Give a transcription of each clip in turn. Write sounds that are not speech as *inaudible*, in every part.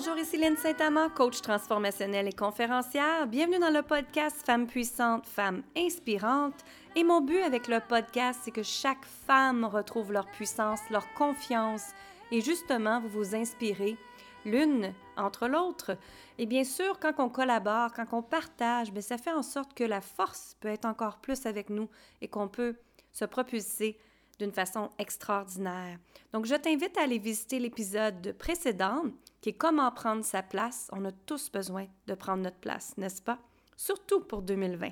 Bonjour, ici Lynne Saint-Amand, coach transformationnelle et conférencière. Bienvenue dans le podcast Femmes puissantes, Femmes inspirantes. Et mon but avec le podcast, c'est que chaque femme retrouve leur puissance, leur confiance et justement, vous vous inspirez l'une entre l'autre. Et bien sûr, quand on collabore, quand on partage, bien, ça fait en sorte que la force peut être encore plus avec nous et qu'on peut se propulser d'une façon extraordinaire. Donc, je t'invite à aller visiter l'épisode précédent qui est Comment prendre sa place. On a tous besoin de prendre notre place, n'est-ce pas? Surtout pour 2020.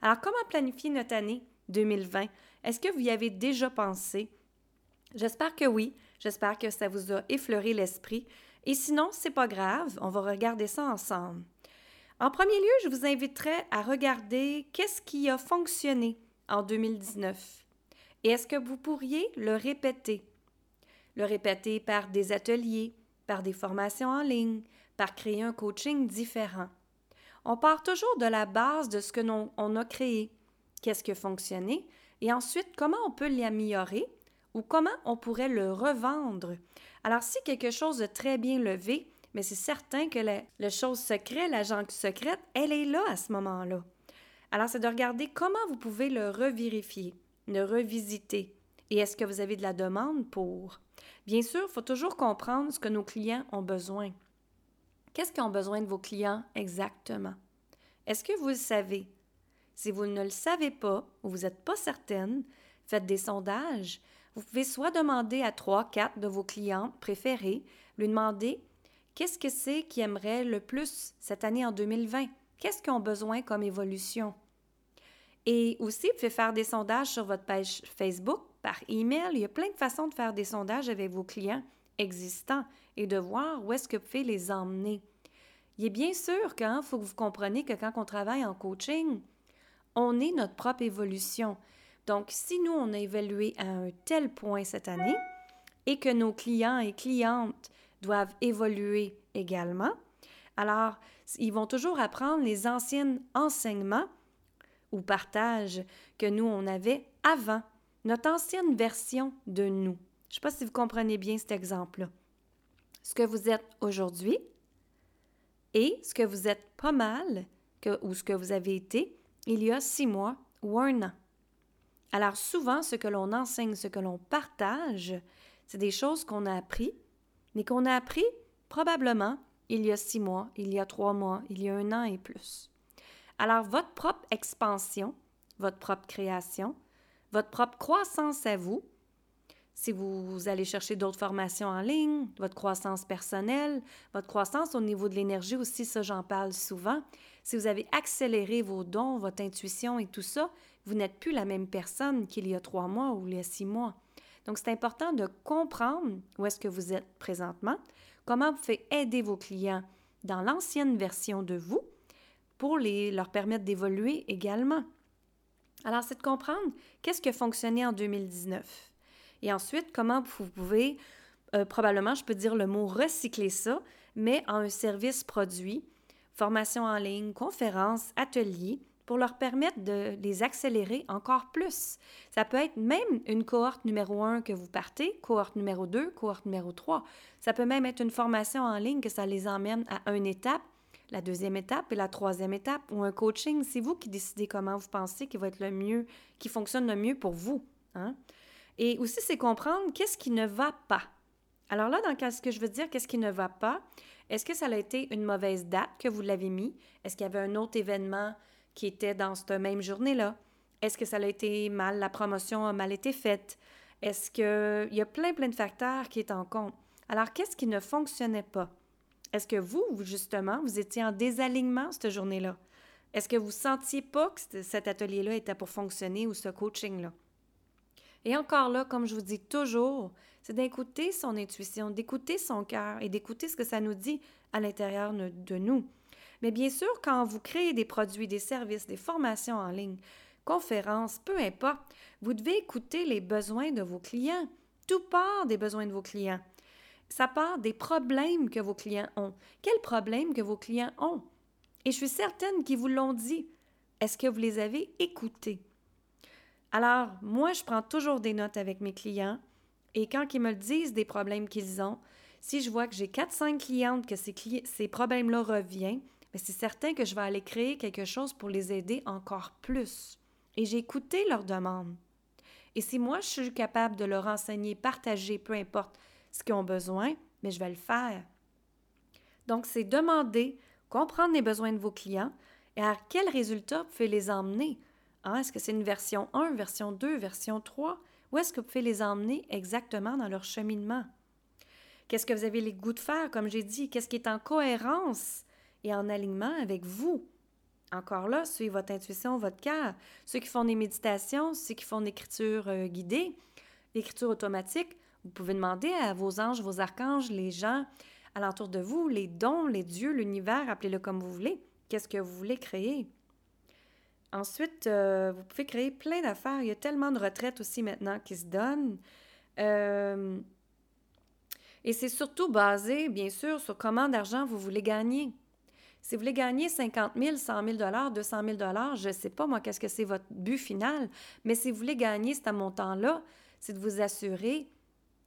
Alors, comment planifier notre année 2020? Est-ce que vous y avez déjà pensé? J'espère que oui. J'espère que ça vous a effleuré l'esprit. Et sinon, c'est pas grave, on va regarder ça ensemble. En premier lieu, je vous inviterai à regarder qu'est-ce qui a fonctionné en 2019 et est-ce que vous pourriez le répéter? Le répéter par des ateliers, par des formations en ligne, par créer un coaching différent. On part toujours de la base de ce que l'on a créé, qu'est-ce qui a fonctionné, et ensuite comment on peut l'améliorer ou comment on pourrait le revendre. Alors si quelque chose de très bien levé, mais c'est certain que la, la chose secrète, l'agent secrète, elle est là à ce moment-là. Alors c'est de regarder comment vous pouvez le revérifier de revisiter. Et est-ce que vous avez de la demande pour? Bien sûr, il faut toujours comprendre ce que nos clients ont besoin. Qu'est-ce qu'ils ont besoin de vos clients exactement? Est-ce que vous le savez? Si vous ne le savez pas ou vous n'êtes pas certaine, faites des sondages. Vous pouvez soit demander à trois, quatre de vos clients préférés, lui demander qu'est-ce que c'est qu'ils aimeraient le plus cette année en 2020? Qu'est-ce qu'ils ont besoin comme évolution? Et aussi, vous pouvez faire des sondages sur votre page Facebook, par email. Il y a plein de façons de faire des sondages avec vos clients existants et de voir où est-ce que vous pouvez les emmener. Il est bien sûr qu'il faut que vous compreniez que quand on travaille en coaching, on est notre propre évolution. Donc, si nous, on a évalué à un tel point cette année et que nos clients et clientes doivent évoluer également, alors, ils vont toujours apprendre les anciens enseignements ou partage que nous, on avait avant, notre ancienne version de nous. Je ne sais pas si vous comprenez bien cet exemple-là. Ce que vous êtes aujourd'hui et ce que vous êtes pas mal, ou ce que vous avez été il y a six mois ou un an. Alors souvent, ce que l'on enseigne, ce que l'on partage, c'est des choses qu'on a appris, mais qu'on a appris probablement il y a six mois, il y a trois mois, il y a un an et plus. Alors, votre propre expansion, votre propre création, votre propre croissance à vous, si vous, allez chercher d'autres formations en ligne, votre croissance personnelle, votre croissance au niveau de l'énergie aussi, ça j'en parle souvent. Si vous avez accéléré vos dons, votre intuition et tout ça, vous n'êtes plus la même personne qu'il y a trois mois ou il y a six mois. Donc c'est important de comprendre où est-ce que vous êtes présentement, comment vous faites aider vos clients dans l'ancienne version de vous pour leur permettre d'évoluer également. Alors, c'est de comprendre qu'est-ce qui a fonctionné en 2019. Et ensuite, comment vous pouvez, euh, probablement, je peux dire le mot recycler ça, mais en un service produit, formation en ligne, conférences, ateliers, pour leur permettre de les accélérer encore plus. Ça peut être même une cohorte numéro 1 que vous partez, cohorte numéro 2, cohorte numéro 3. Ça peut même être une formation en ligne que ça les emmène à une étape la deuxième étape et la troisième étape ou un coaching, c'est vous qui décidez comment vous pensez qui va être le mieux, qui fonctionne le mieux pour vous. Hein? Et aussi, c'est comprendre qu'est-ce qui ne va pas. Alors là, dans ce que je veux dire, qu'est-ce qui ne va pas? Est-ce que ça a été une mauvaise date que vous l'avez mis? Est-ce qu'il y avait un autre événement qui était dans cette même journée-là? Est-ce que ça a été mal, la promotion a mal été faite? Est-ce qu'il y a plein, plein de facteurs qui est en compte? Alors, qu'est-ce qui ne fonctionnait pas? Est-ce que vous, justement, vous étiez en désalignement cette journée-là? Est-ce que vous sentiez pas que cet atelier-là était pour fonctionner ou ce coaching-là? Et encore là, comme je vous dis toujours, c'est d'écouter son intuition, d'écouter son cœur et d'écouter ce que ça nous dit à l'intérieur de nous. Mais bien sûr, quand vous créez des produits, des services, des formations en ligne, conférences, peu importe, vous devez écouter les besoins de vos clients. Tout part des besoins de vos clients ça part des problèmes que vos clients ont. Quels problèmes que vos clients ont? Et je suis certaine qu'ils vous l'ont dit. Est-ce que vous les avez écoutés? Alors, moi, je prends toujours des notes avec mes clients et quand ils me disent des problèmes qu'ils ont, Si je vois que j'ai 4-5 clientes, que ces, ces problèmes-là reviennent, ben, c'est certain que je vais aller créer quelque chose pour les aider encore plus. Et j'ai écouté leurs demandes. Et si moi, je suis capable de leur enseigner, partager, peu importe ce qu'ils ont besoin, mais je vais le faire. Donc, c'est demander, comprendre les besoins de vos clients et à quel résultat vous pouvez les emmener. Hein, est-ce que c'est une version 1, version 2, version 3? Où est-ce que vous pouvez les emmener exactement dans leur cheminement? Qu'est-ce que vous avez les goûts de faire, comme j'ai dit? Qu'est-ce qui est en cohérence et en alignement avec vous? Encore là, suivez votre intuition, votre cœur. Ceux qui font des méditations, ceux qui font l'écriture euh, guidée, l'écriture automatique, vous pouvez demander à vos anges, vos archanges, les gens alentour de vous, les dons, les dieux, l'univers, appelez-le comme vous voulez. Qu'est-ce que vous voulez créer? Ensuite, euh, vous pouvez créer plein d'affaires. Il y a tellement de retraites aussi maintenant qui se donnent. Euh, et c'est surtout basé, bien sûr, sur comment d'argent vous voulez gagner. Si vous voulez gagner 50 000, 100 000 200 000 je ne sais pas, moi, qu'est-ce que c'est votre but final, mais si vous voulez gagner ce montant-là, c'est de vous assurer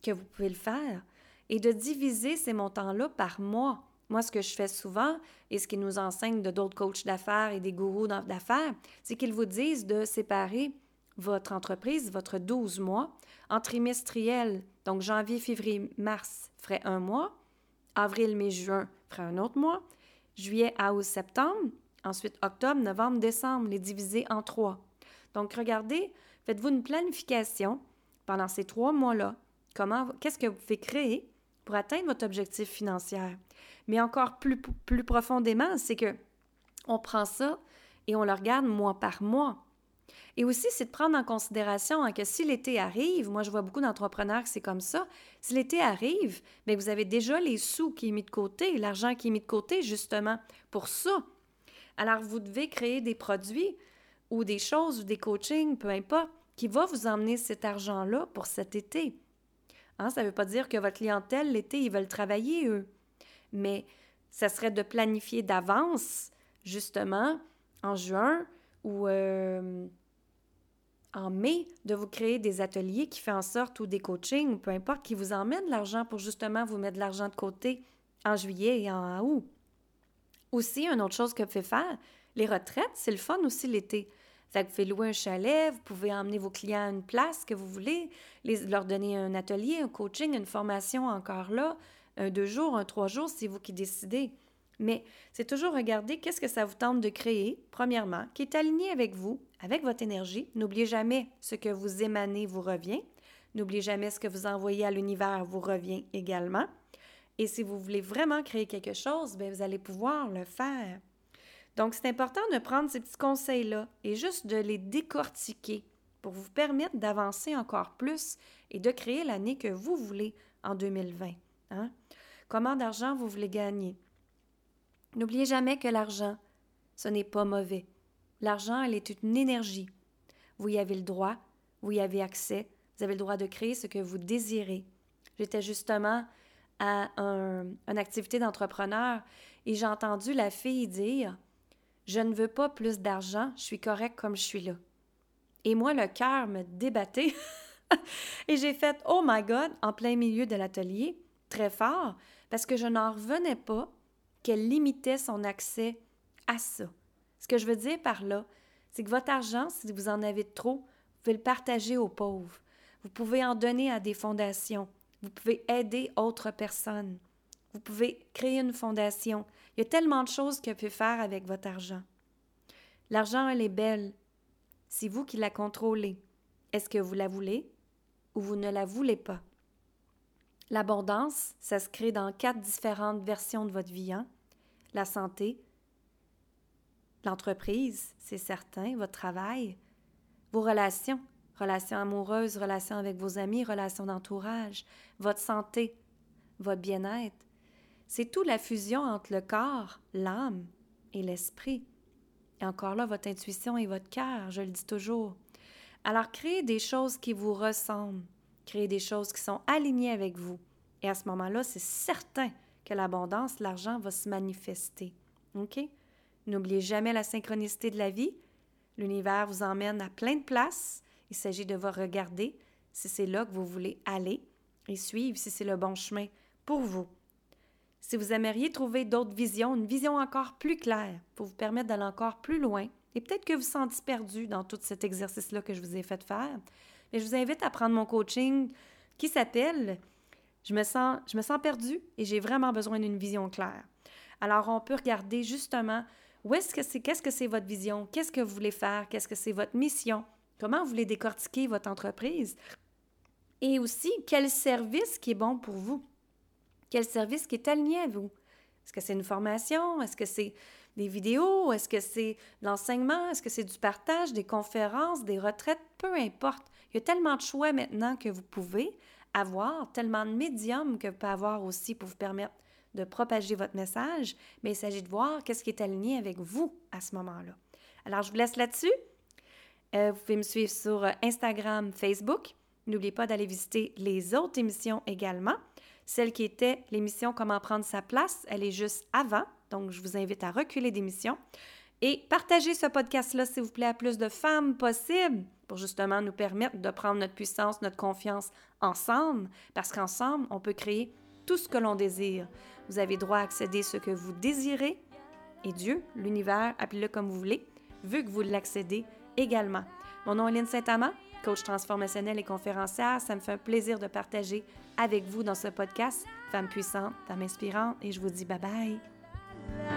que vous pouvez le faire et de diviser ces montants-là par mois. Moi, ce que je fais souvent et ce qu'ils nous enseignent de d'autres coachs d'affaires et des gourous d'affaires, c'est qu'ils vous disent de séparer votre entreprise, votre 12 mois, en trimestriel. Donc, janvier, février, mars ferait un mois. Avril, mai, juin ferait un autre mois. Juillet août, septembre. Ensuite, octobre, novembre, décembre, les diviser en trois. Donc, regardez, faites-vous une planification pendant ces trois mois-là. Comment, qu'est-ce que vous pouvez créer pour atteindre votre objectif financier? Mais encore plus, profondément, c'est que on prend ça et on le regarde mois par mois. Et aussi, c'est de prendre en considération hein, que si l'été arrive, moi je vois beaucoup d'entrepreneurs que c'est comme ça, si l'été arrive, bien, vous avez déjà les sous qui est mis de côté, l'argent qui est mis de côté justement pour ça. Alors vous devez créer des produits ou des choses ou des coachings, peu importe, qui va vous emmener cet argent-là pour cet été. Hein, ça ne veut pas dire que votre clientèle, l'été, ils veulent travailler, eux. Mais ça serait de planifier d'avance, justement, en juin ou euh, en mai, de vous créer des ateliers qui font en sorte, ou des coachings, ou peu importe, qui vous emmènent l'argent pour justement vous mettre de l'argent de côté en juillet et en août. Aussi, une autre chose que pouvez faire, les retraites, c'est le fun aussi l'été. Que vous pouvez louer un chalet, vous pouvez emmener vos clients à une place que vous voulez, les, leur donner un atelier, un coaching, une formation encore là, un deux jours, un trois jours, c'est vous qui décidez. Mais c'est toujours regarder qu'est-ce que ça vous tente de créer, premièrement, qui est aligné avec vous, avec votre énergie. N'oubliez jamais ce que vous émanez vous revient. N'oubliez jamais ce que vous envoyez à l'univers vous revient également. Et si vous voulez vraiment créer quelque chose, bien, vous allez pouvoir le faire. Donc, c'est important de prendre ces petits conseils-là et juste de les décortiquer pour vous permettre d'avancer encore plus et de créer l'année que vous voulez en 2020. Hein? Comment d'argent vous voulez gagner? N'oubliez jamais que l'argent, ce n'est pas mauvais. L'argent, elle est une énergie. Vous y avez le droit, vous y avez accès, vous avez le droit de créer ce que vous désirez. J'étais justement à un, une activité d'entrepreneur et j'ai entendu la fille dire Je ne veux pas plus d'argent, je suis correct comme je suis là. Et moi, le cœur me débattait. *laughs* et j'ai fait Oh my God en plein milieu de l'atelier, très fort, parce que je n'en revenais pas qu'elle limitait son accès à ça. Ce que je veux dire par là, c'est que votre argent, si vous en avez trop, vous pouvez le partager aux pauvres. Vous pouvez en donner à des fondations. Vous pouvez aider autres personnes. Vous pouvez créer une fondation. Il y a tellement de choses que vous pouvez faire avec votre argent. L'argent, elle est belle. C'est vous qui la contrôlez. Est-ce que vous la voulez ou vous ne la voulez pas? L'abondance, ça se crée dans quatre différentes versions de votre vie. Hein? La santé, l'entreprise, c'est certain, votre travail, vos relations, relations amoureuses, relations avec vos amis, relations d'entourage, votre santé, votre bien-être. C'est tout la fusion entre le corps, l'âme et l'esprit. Et encore là, votre intuition et votre cœur, je le dis toujours. Alors, créez des choses qui vous ressemblent, créer des choses qui sont alignées avec vous. Et à ce moment-là, c'est certain que l'abondance, l'argent va se manifester. OK? N'oubliez jamais la synchronicité de la vie. L'univers vous emmène à plein de places. Il s'agit de vous regarder si c'est là que vous voulez aller et suivre si c'est le bon chemin pour vous. Si vous aimeriez trouver d'autres visions, une vision encore plus claire pour vous permettre d'aller encore plus loin, et peut-être que vous vous sentez perdu dans tout cet exercice-là que je vous ai fait faire, mais je vous invite à prendre mon coaching qui s'appelle je me sens je et j'ai vraiment besoin d'une vision claire. Alors on peut regarder justement où est-ce que c'est qu'est-ce que c'est votre vision, qu'est-ce que vous voulez faire, qu'est-ce que c'est votre mission, comment vous voulez décortiquer votre entreprise et aussi quel service qui est bon pour vous. Quel service qui est aligné à vous. Est-ce que c'est une formation? Est-ce que c'est des vidéos? Est-ce que c'est l'enseignement? Est-ce que c'est du partage, des conférences, des retraites? Peu importe. Il y a tellement de choix maintenant que vous pouvez avoir, tellement de médiums que vous pouvez avoir aussi pour vous permettre de propager votre message, mais il s'agit de voir qu'est-ce qui est aligné avec vous à ce moment-là. Alors, je vous laisse là-dessus. Euh, vous pouvez me suivre sur euh, Instagram, Facebook. N'oubliez pas d'aller visiter les autres émissions également. Celle qui était l'émission Comment prendre sa place, elle est juste avant. Donc, je vous invite à reculer d'émission. Et partagez ce podcast-là, s'il vous plaît, à plus de femmes possible pour justement nous permettre de prendre notre puissance, notre confiance ensemble, parce qu'ensemble, on peut créer tout ce que l'on désire. Vous avez droit à accéder à ce que vous désirez et Dieu, l'univers, appelez-le comme vous voulez, veut que vous l'accédez également. Mon nom est Lynne Saint-Amand, coach transformationnel et conférencière. Ça me fait un plaisir de partager avec vous dans ce podcast Femme puissante, femme inspirante et je vous dis bye bye.